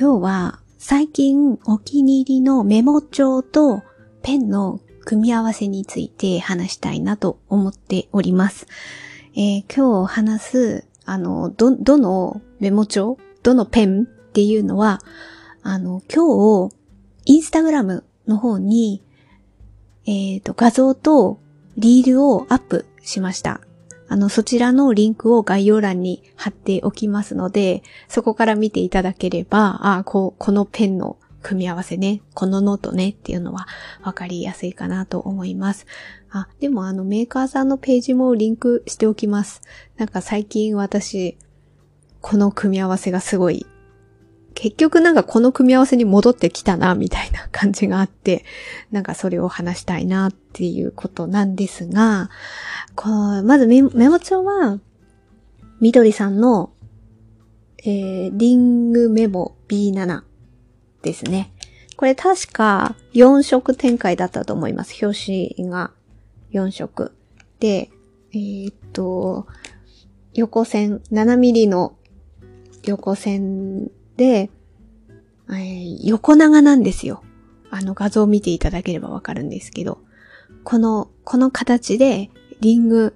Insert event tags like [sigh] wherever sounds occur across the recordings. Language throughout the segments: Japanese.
今日は最近お気に入りのメモ帳とペンの組み合わせについて話したいなと思っております。えー、今日話す、あの、ど、どのメモ帳どのペンっていうのは、あの、今日、インスタグラムの方に、えっ、ー、と、画像とリールをアップしました。あの、そちらのリンクを概要欄に貼っておきますので、そこから見ていただければ、ああ、こう、このペンの組み合わせね、このノートねっていうのは分かりやすいかなと思います。あ、でもあのメーカーさんのページもリンクしておきます。なんか最近私、この組み合わせがすごい結局なんかこの組み合わせに戻ってきたな、みたいな感じがあって、なんかそれを話したいなっていうことなんですが、こうまずメモ帳は、みどりさんの、えー、リングメモ B7 ですね。これ確か4色展開だったと思います。表紙が4色。で、えー、っと、横線、7ミリの横線で、えー、横長なんですよ。あの画像を見ていただければわかるんですけど、この、この形でリング、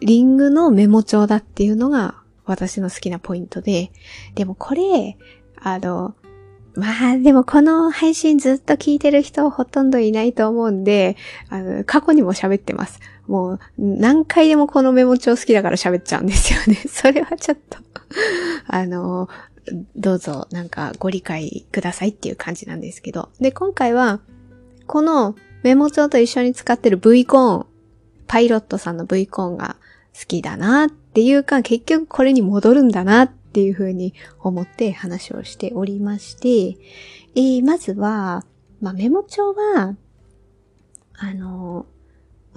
リングのメモ帳だっていうのが私の好きなポイントで、でもこれ、あの、まあでもこの配信ずっと聞いてる人ほとんどいないと思うんで、あの、過去にも喋ってます。もう何回でもこのメモ帳好きだから喋っちゃうんですよね。[laughs] それはちょっとあの、どうぞなんかご理解くださいっていう感じなんですけど。で、今回は、このメモ帳と一緒に使ってる V コーン、パイロットさんの V コーンが好きだなっていうか、結局これに戻るんだなっていうふうに思って話をしておりまして、えー、まずは、まあ、メモ帳は、あの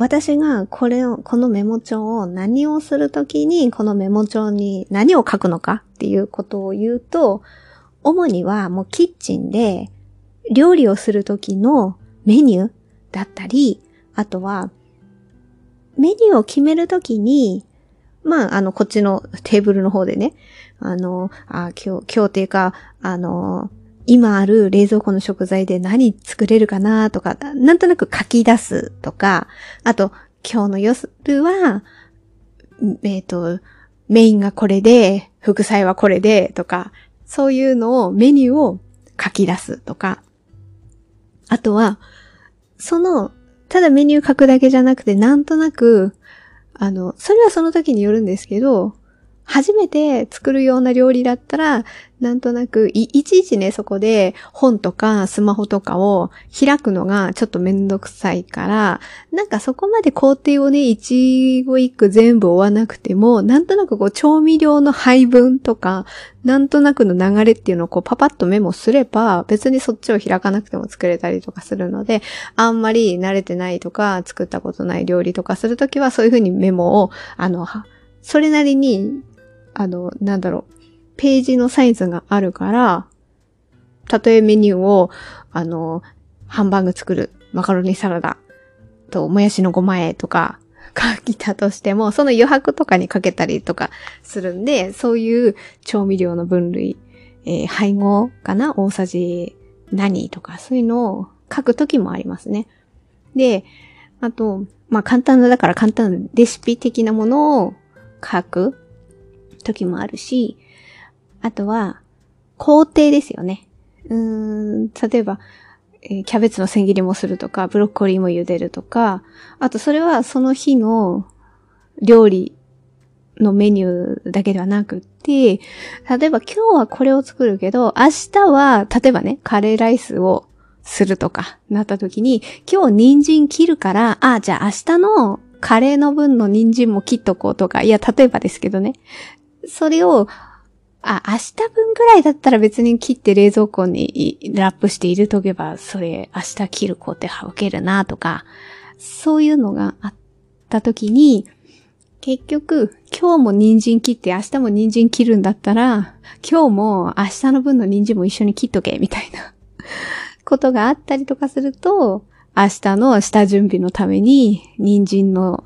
私がこれを、このメモ帳を何をするときにこのメモ帳に何を書くのかっていうことを言うと、主にはもうキッチンで料理をするときのメニューだったり、あとはメニューを決めるときに、まあ、あの、こっちのテーブルの方でね、あの、あ今日、今日っていうか、あの、今ある冷蔵庫の食材で何作れるかなとか、なんとなく書き出すとか、あと、今日の夜は、えっ、ー、と、メインがこれで、副菜はこれで、とか、そういうのを、メニューを書き出すとか、あとは、その、ただメニュー書くだけじゃなくて、なんとなく、あの、それはその時によるんですけど、初めて作るような料理だったら、なんとなくい、いちいちね、そこで本とかスマホとかを開くのがちょっとめんどくさいから、なんかそこまで工程をね、一語一句全部追わなくても、なんとなくこう調味料の配分とか、なんとなくの流れっていうのをこうパパッとメモすれば、別にそっちを開かなくても作れたりとかするので、あんまり慣れてないとか、作ったことない料理とかするときはそういうふうにメモを、あの、それなりにあの、なんだろう、ページのサイズがあるから、たとえメニューを、あの、ハンバーグ作る、マカロニサラダと、もやしのごまえとか、[laughs] 書いたとしても、その余白とかにかけたりとかするんで、そういう調味料の分類、えー、配合かな？大さじ何とか、そういうのを書くときもありますね。で、あと、まあ簡単な、だから簡単なレシピ的なものを書く。時もあるし、あとは、工程ですよね。うーん、例えば、え、キャベツの千切りもするとか、ブロッコリーも茹でるとか、あとそれはその日の料理のメニューだけではなくって、例えば今日はこれを作るけど、明日は、例えばね、カレーライスをするとかなった時に、今日人参切るから、あ、じゃあ明日のカレーの分の人参も切っとこうとか、いや、例えばですけどね。それを、あ、明日分ぐらいだったら別に切って冷蔵庫にラップして入れとけば、それ明日切る工程省けるなとか、そういうのがあった時に、結局、今日も人参切って明日も人参切るんだったら、今日も明日の分の人参も一緒に切っとけ、みたいな [laughs] ことがあったりとかすると、明日の下準備のために人参の、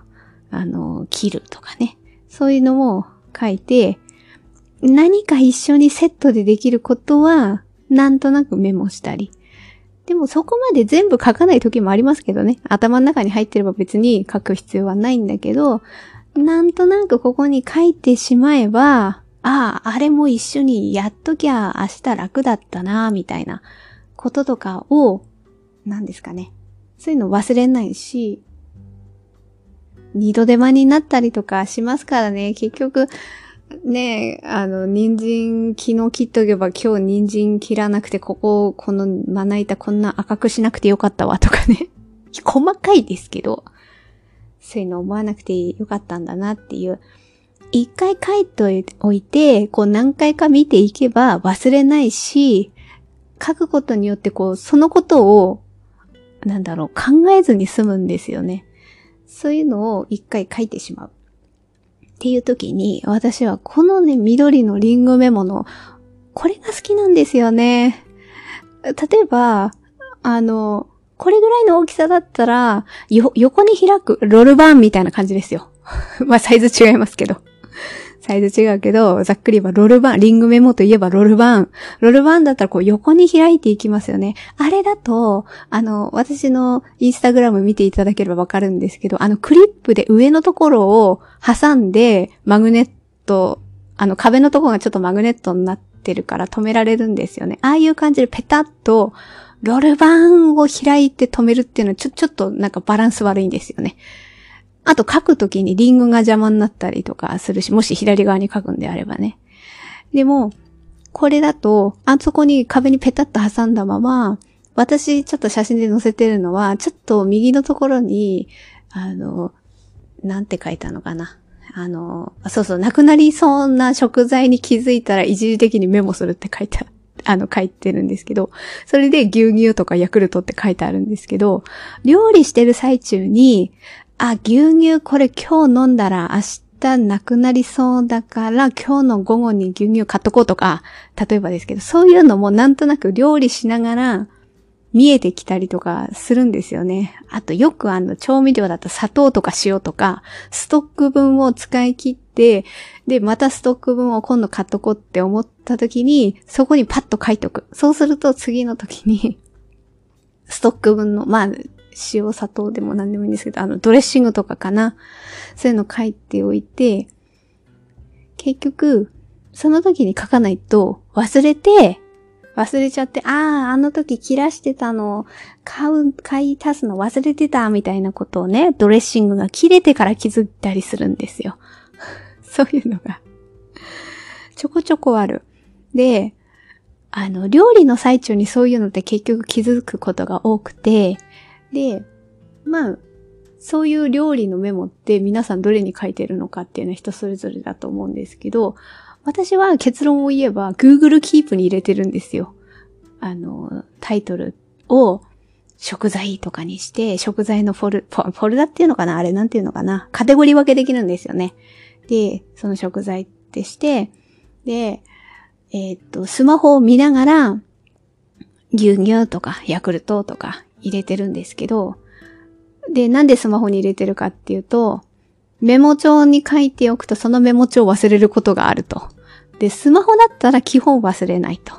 あの、切るとかね。そういうのも書いて、何か一緒にセットでできることはなんとなくメモしたり。でもそこまで全部書かない時もありますけどね。頭の中に入ってれば別に書く必要はないんだけど、なんとなくここに書いてしまえば、ああ、あれも一緒にやっときゃ明日楽だったな、みたいなこととかを、何ですかね。そういうの忘れないし、二度手間になったりとかしますからね。結局、ねえ、あの、人参昨日切っとけば今日人参切らなくて、ここ、このまな板こんな赤くしなくてよかったわとかね。[laughs] 細かいですけど、そういうの思わなくてよかったんだなっていう。一回書いておいて、こう何回か見ていけば忘れないし、書くことによってこう、そのことを、なんだろう、考えずに済むんですよね。そういうのを一回書いてしまう。っていう時に、私はこのね、緑のリンゴメモの、これが好きなんですよね。例えば、あの、これぐらいの大きさだったら、よ、横に開く、ロールバーンみたいな感じですよ。[laughs] まあ、サイズ違いますけど。サイズ違うけど、ざっくり言えばロールバーン、リングメモといえばロールバーン。ロールバーンだったらこう横に開いていきますよね。あれだと、あの、私のインスタグラム見ていただければわかるんですけど、あのクリップで上のところを挟んで、マグネット、あの壁のところがちょっとマグネットになってるから止められるんですよね。ああいう感じでペタッと、ロールバーンを開いて止めるっていうのはちょ、ちょっとなんかバランス悪いんですよね。あと書くときにリングが邪魔になったりとかするし、もし左側に書くんであればね。でも、これだと、あそこに壁にペタッと挟んだまま、私ちょっと写真で載せてるのは、ちょっと右のところに、あの、なんて書いたのかな。あの、そうそう、なくなりそうな食材に気づいたら一時的にメモするって書いてある。[laughs] あの、書いてるんですけど、それで牛乳とかヤクルトって書いてあるんですけど、料理してる最中に、あ、牛乳これ今日飲んだら明日なくなりそうだから今日の午後に牛乳買っとこうとか、例えばですけど、そういうのもなんとなく料理しながら見えてきたりとかするんですよね。あとよくあの調味料だと砂糖とか塩とか、ストック分を使い切って、で、またストック分を今度買っとこうって思った時に、そこにパッと書いとく。そうすると次の時に、ストック分の、まあ、塩砂糖でも何でもいいんですけど、あの、ドレッシングとかかな。そういうの書いておいて、結局、その時に書かないと忘れて、忘れちゃって、ああ、あの時切らしてたの、買う、買い足すの忘れてた、みたいなことをね、ドレッシングが切れてから気づいたりするんですよ。[laughs] そういうのがちょこちょこある。で、あの、料理の最中にそういうのって結局気づくことが多くて、で、まあ、そういう料理のメモって皆さんどれに書いてるのかっていうのは人それぞれだと思うんですけど、私は結論を言えば Google Keep に入れてるんですよ。あの、タイトルを食材とかにして、食材のフォル、フォルダっていうのかな？あれなんていうのかな？カテゴリー分けできるんですよね。で、その食材ってして、で、えー、っと、スマホを見ながら、牛乳とかヤクルトとか入れてるんですけど、で、なんでスマホに入れてるかっていうと、メモ帳に書いておくとそのメモ帳を忘れることがあると。で、スマホだったら基本忘れないと。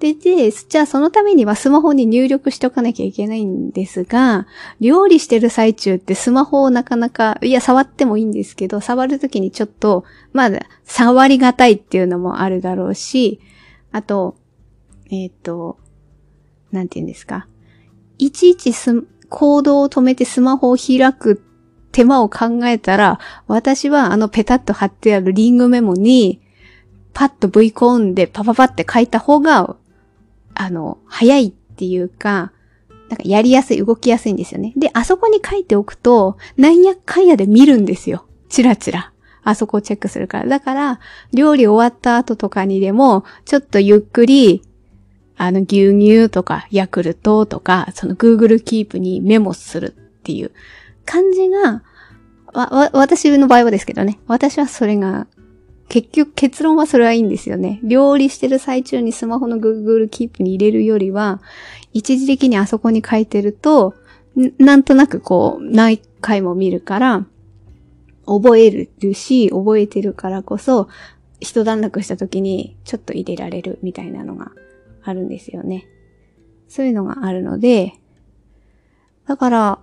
で、で、じゃあそのためにはスマホに入力しておかなきゃいけないんですが、料理してる最中ってスマホをなかなか、いや、触ってもいいんですけど、触るときにちょっと、まだ、触りがたいっていうのもあるだろうし、あと、えっ、ー、と、なんて言うんですか？いちいちす、行動を止めてスマホを開く手間を考えたら、私はあのペタッと貼ってあるリングメモに、パッと V コーンでパパパって書いた方が、あの、早いっていうか、なんかやりやすい、動きやすいんですよね。で、あそこに書いておくと、なんやかんやで見るんですよ。チラチラ。あそこをチェックするから。だから、料理終わった後とかにでも、ちょっとゆっくりあの牛乳とかヤクルトとか、その Google Keep にメモするっていう感じが、わ、わ、私の場合はですけどね。私はそれが、結局結論はそれはいいんですよね。料理してる最中にスマホの Google Keep に入れるよりは、一時的にあそこに書いてると、なんとなくこう、何回も見るから、覚えるし、覚えてるからこそ、一段落した時にちょっと入れられるみたいなのがあるんですよね。そういうのがあるので、だから、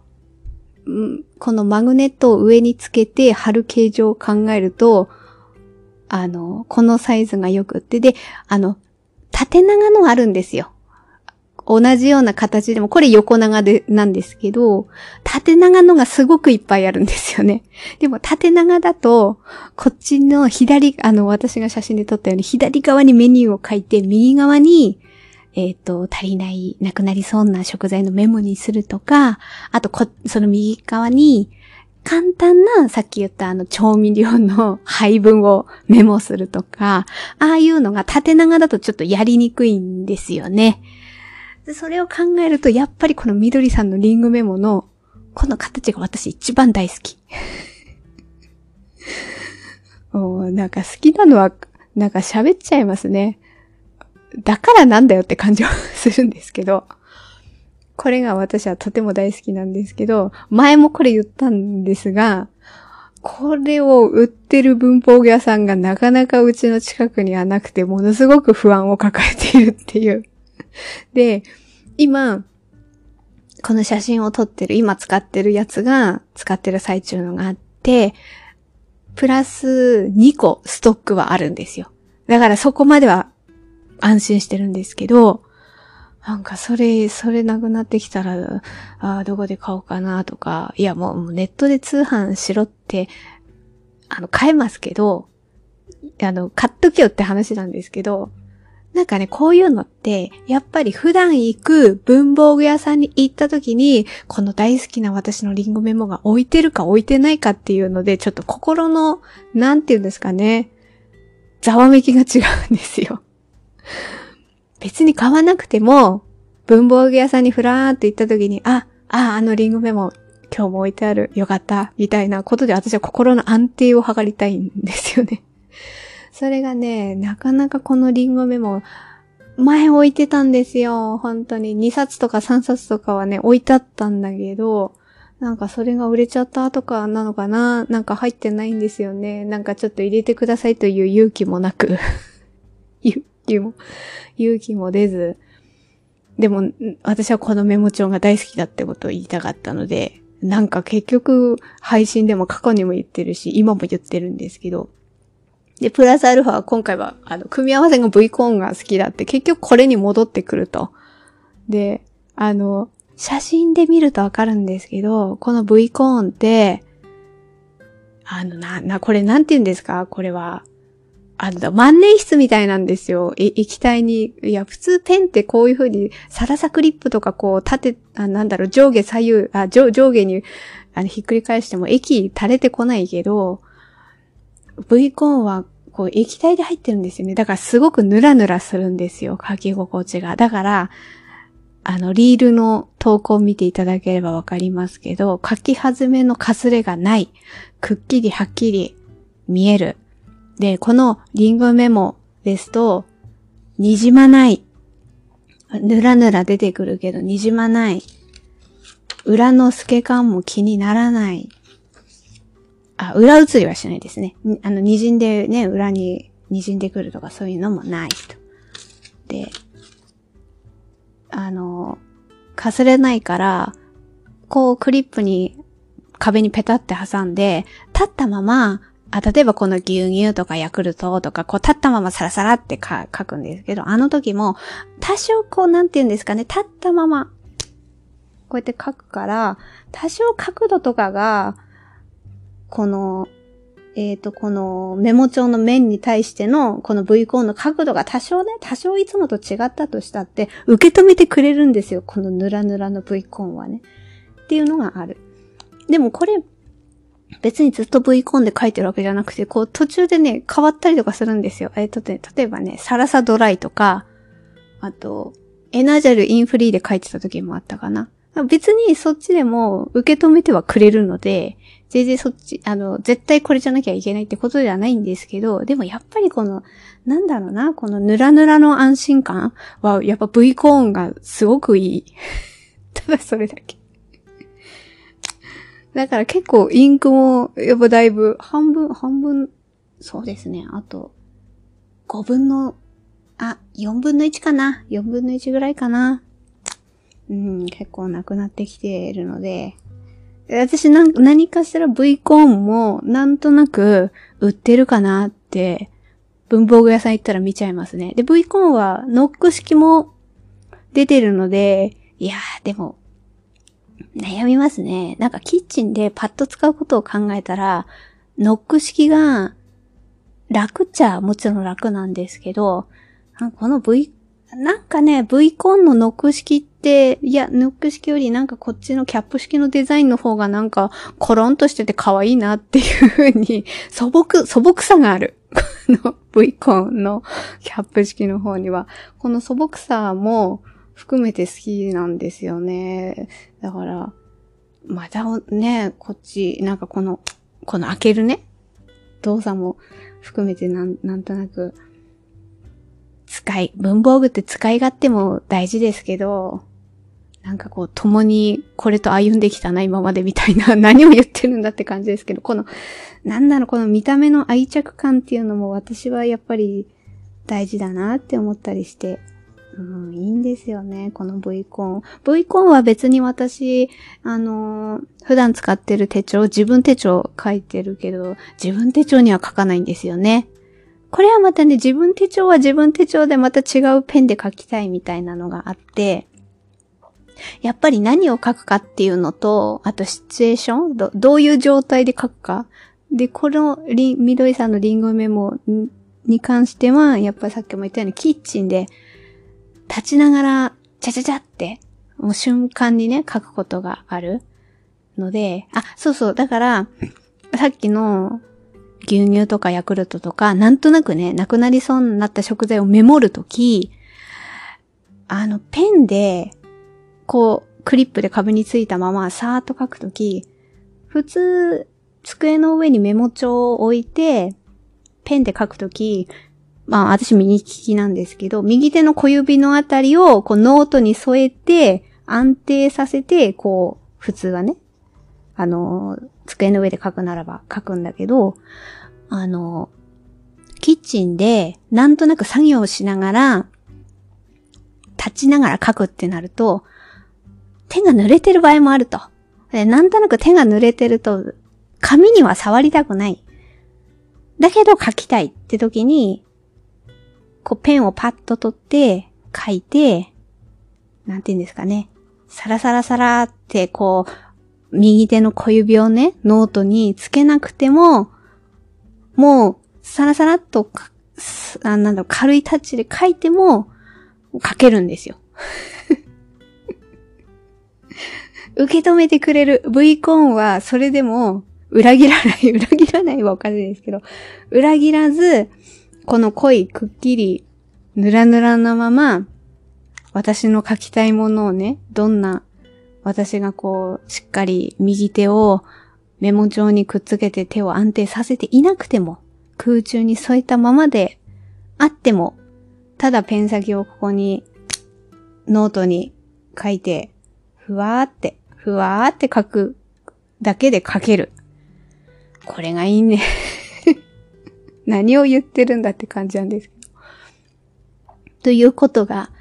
このマグネットを上につけて貼る形状を考えると、あの、このサイズがよくって、で、あの、縦長のあるんですよ。同じような形でも、これ横長で、なんですけど、縦長のがすごくいっぱいあるんですよね。でも縦長だと、こっちの左、あの、私が写真で撮ったように、左側にメニューを書いて、右側に、えっ、ー、と、足りない、なくなりそうな食材のメモにするとか、あとこ、その右側に、簡単な、さっき言ったあの調味料の配分をメモするとか、ああいうのが縦長だとちょっとやりにくいんですよね。それを考えると、やっぱりこの緑さんのリングメモの、この形が私一番大好き。[laughs] おなんか好きなのは、なんか喋っちゃいますね。だからなんだよって感じはするんですけど。これが私はとても大好きなんですけど、前もこれ言ったんですが、これを売ってる文房具屋さんがなかなかうちの近くにはなくて、ものすごく不安を抱えているっていう。で、今、この写真を撮ってる、今使ってるやつが、使ってる最中のがあって、プラス2個ストックはあるんですよ。だからそこまでは安心してるんですけど、なんかそれ、それなくなってきたら、ああ、どこで買おうかなとか、いやもうネットで通販しろって、あの、買えますけど、あの、買っとけよって話なんですけど、なんかね、こういうのって、やっぱり普段行く文房具屋さんに行った時に、この大好きな私のリンゴメモが置いてるか置いてないかっていうので、ちょっと心の、なんて言うんですかね、ざわめきが違うんですよ。別に買わなくても、文房具屋さんにふらーって行った時に、あ、あ、あのリンゴメモ、今日も置いてある、よかった、みたいなことで私は心の安定を図りたいんですよね。[laughs] それがね、なかなかこのリンゴメモ、前置いてたんですよ。本当に。2冊とか3冊とかはね、置いてあったんだけど、なんかそれが売れちゃったとかなのかな？なんか入ってないんですよね。なんかちょっと入れてくださいという勇気もなく [laughs] 気も、勇気も出ず。でも、私はこのメモ帳が大好きだってことを言いたかったので、なんか結局配信でも過去にも言ってるし、今も言ってるんですけど、で、プラスアルファは今回は、あの、組み合わせが V コーンが好きだって、結局これに戻ってくると。で、あの、写真で見るとわかるんですけど、この V コーンって、あの、な、な、これなんて言うんですか？これは。あの、万年筆みたいなんですよ。液体に。いや、普通ペンってこういう風に、サラサクリップとかこう、縦、あなんだろう、上下左右、あ、上上下に、あの、ひっくり返しても液垂れてこないけど、V コーンはこう液体で入ってるんですよね。だからすごくヌラヌラするんですよ。書き心地が。だから、あの、リールの投稿を見ていただければわかりますけど、書き始めのかすれがない。くっきりはっきり見える。で、このリンゴメモですと、滲まない。ぬらぬら出てくるけど滲まない。裏の透け感も気にならない。あ、裏映りはしないですね。あの、滲んでね、裏に滲んでくるとかそういうのもないと。で、あの、かすれないから、こうクリップに壁にペタって挟んで、立ったまま、あ、例えばこの牛乳とかヤクルトとか、こう立ったままサラサラって書くんですけど、あの時も、多少こう、なんて言うんですかね、立ったまま、こうやって書くから、多少角度とかが、この、えっ、ー、と、このメモ帳の面に対しての、この V コーンの角度が多少ね、多少いつもと違ったとしたって、受け止めてくれるんですよ。このヌラヌラの V コーンはね。っていうのがある。でもこれ、別にずっと V コンで書いてるわけじゃなくて、こう途中でね、変わったりとかするんですよ。えっ、ー、とね、例えばね、サラサドライとか、あと、エナジャルインフリーで書いてた時もあったかな。別にそっちでも受け止めてはくれるので、全然そっち、あの、絶対これじゃなきゃいけないってことではないんですけど、でもやっぱりこの、なんだろうな、このヌラヌラの安心感は、やっぱ V コーンがすごくいい。[laughs] ただそれだけ。だから結構インクも、やっぱだいぶ、半分、半分、そうですね、あと、5分のあ、4分の1かな ?4 分の1ぐらいかなうん、結構なくなってきているので、私な何かしら V コーンもなんとなく売ってるかなって文房具屋さん行ったら見ちゃいますね。で、V コーンはノック式も出てるので、いやー、でも、悩みますね。なんかキッチンでパッと使うことを考えたら、ノック式が楽っちゃもちろん楽なんですけど、この V、なんかね、V コンのノック式って、いや、ノック式よりなんかこっちのキャップ式のデザインの方がなんかコロンとしてて可愛いなっていう風に素朴、素朴さがある。この V コンのキャップ式の方には。この素朴さも含めて好きなんですよね。だから、またね、こっち、なんかこの、この開けるね、動作も含めてなん、なんとなく、使い、文房具って使い勝手も大事ですけど、なんかこう、共にこれと歩んできたな、今までみたいな、[laughs] 何を言ってるんだって感じですけど、この、なんだろう、この見た目の愛着感っていうのも私はやっぱり大事だなって思ったりして、うん、いいんですよね、この V コン。V コンは別に私、あのー、普段使ってる手帳、自分手帳書いてるけど、自分手帳には書かないんですよね。これはまたね、自分手帳は自分手帳でまた違うペンで書きたいみたいなのがあって、やっぱり何を書くかっていうのと、あとシチュエーションどどういう状態で書くか。で、このり、緑さんのリンゴメモに関しては、やっぱりさっきも言ったようにキッチンで立ちながら、ちゃちゃちゃって、もう瞬間にね、書くことがあるので、あ、そうそう、だから、さっきの牛乳とかヤクルトとか、なんとなくね、なくなりそうになった食材をメモるとき、あの、ペンで、こう、クリップで壁についたまま、さーっと書くとき、普通、机の上にメモ帳を置いて、ペンで書くとき、まあ私右利きなんですけど、右手の小指のあたりをこうノートに添えて安定させて、こう、普通はね、あの、机の上で書くならば書くんだけど、あの、キッチンでなんとなく作業をしながら、立ちながら書くってなると、手が濡れてる場合もあると。でなんとなく手が濡れてると、紙には触りたくない。だけど書きたいって時に、こうペンをパッと取って書いて、なんて言うんですかね。サラサラサラってこう、右手の小指をね、ノートにつけなくても、もう、サラサラっと、あなんだろ、軽いタッチで書いても、書けるんですよ。[laughs] 受け止めてくれる V コーンは、それでも、裏切らない、裏切らないはおかしいですけど、裏切らず、この濃いくっきりぬらぬらなまま、私の書きたいものをね、どんな、私がこう、しっかり右手をメモ帳にくっつけて手を安定させていなくても、空中に添えたままであっても、ただペン先をここに、ノートに書いて、ふわーって、ふわーって書くだけで書ける。これがいいね何を言ってるんだって感じなんですけど。ということが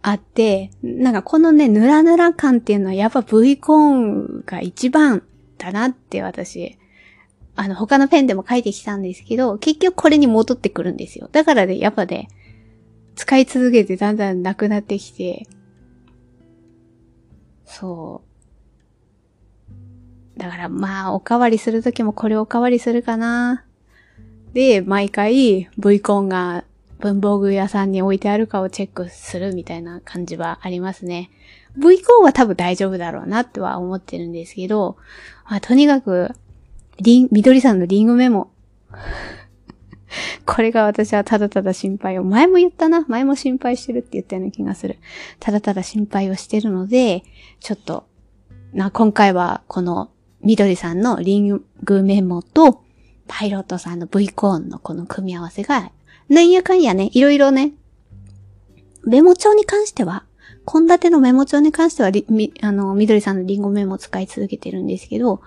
あって、なんかこのね、ヌラヌラ感っていうのはやっぱ V コーンが一番だなって私、あの他のペンでも書いてきたんですけど、結局これに戻ってくるんですよ。だからね、やっぱね、使い続けてだんだんなくなってきて、そう。だからまあ、おかわりするときもこれおかわりするかな。で、毎回 V コンが文房具屋さんに置いてあるかをチェックするみたいな感じはありますね。V コンは多分大丈夫だろうなっては思ってるんですけど、まあ、とにかく、リン、緑さんのリングメモ。[laughs] これが私はただただ心配を、前も言ったな、前も心配してるって言ったような気がする。ただただ心配をしてるので、ちょっと、な、今回はこの緑さんのリングメモと、パイロットさんの V コーンのこの組み合わせが、なんやかんやね、いろいろね、メモ帳に関しては、献立のメモ帳に関しては、み、あの、みどりさんのリングメモを使い続けてるんですけど、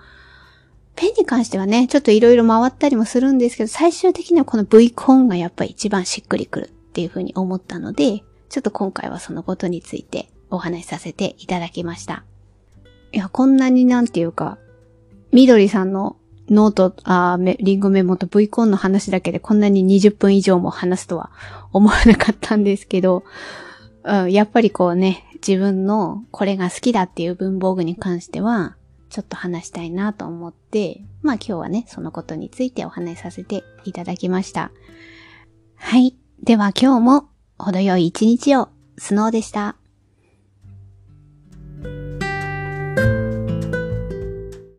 ペンに関してはね、ちょっといろいろ回ったりもするんですけど、最終的にはこの V コーンがやっぱり一番しっくりくる。っていうふうに思ったので、ちょっと今回はそのことについてお話しさせていただきました。いや、こんなになんていうか、みどりさんのノート、あリンゴメモと V コンの話だけでこんなに20分以上も話すとは思わなかったんですけど、うん、やっぱりこうね、自分のこれが好きだっていう文房具に関しては、ちょっと話したいなと思って、まあ今日はね、そのことについてお話しさせていただきました。はい。では今日も程よい一日を、スノーでした。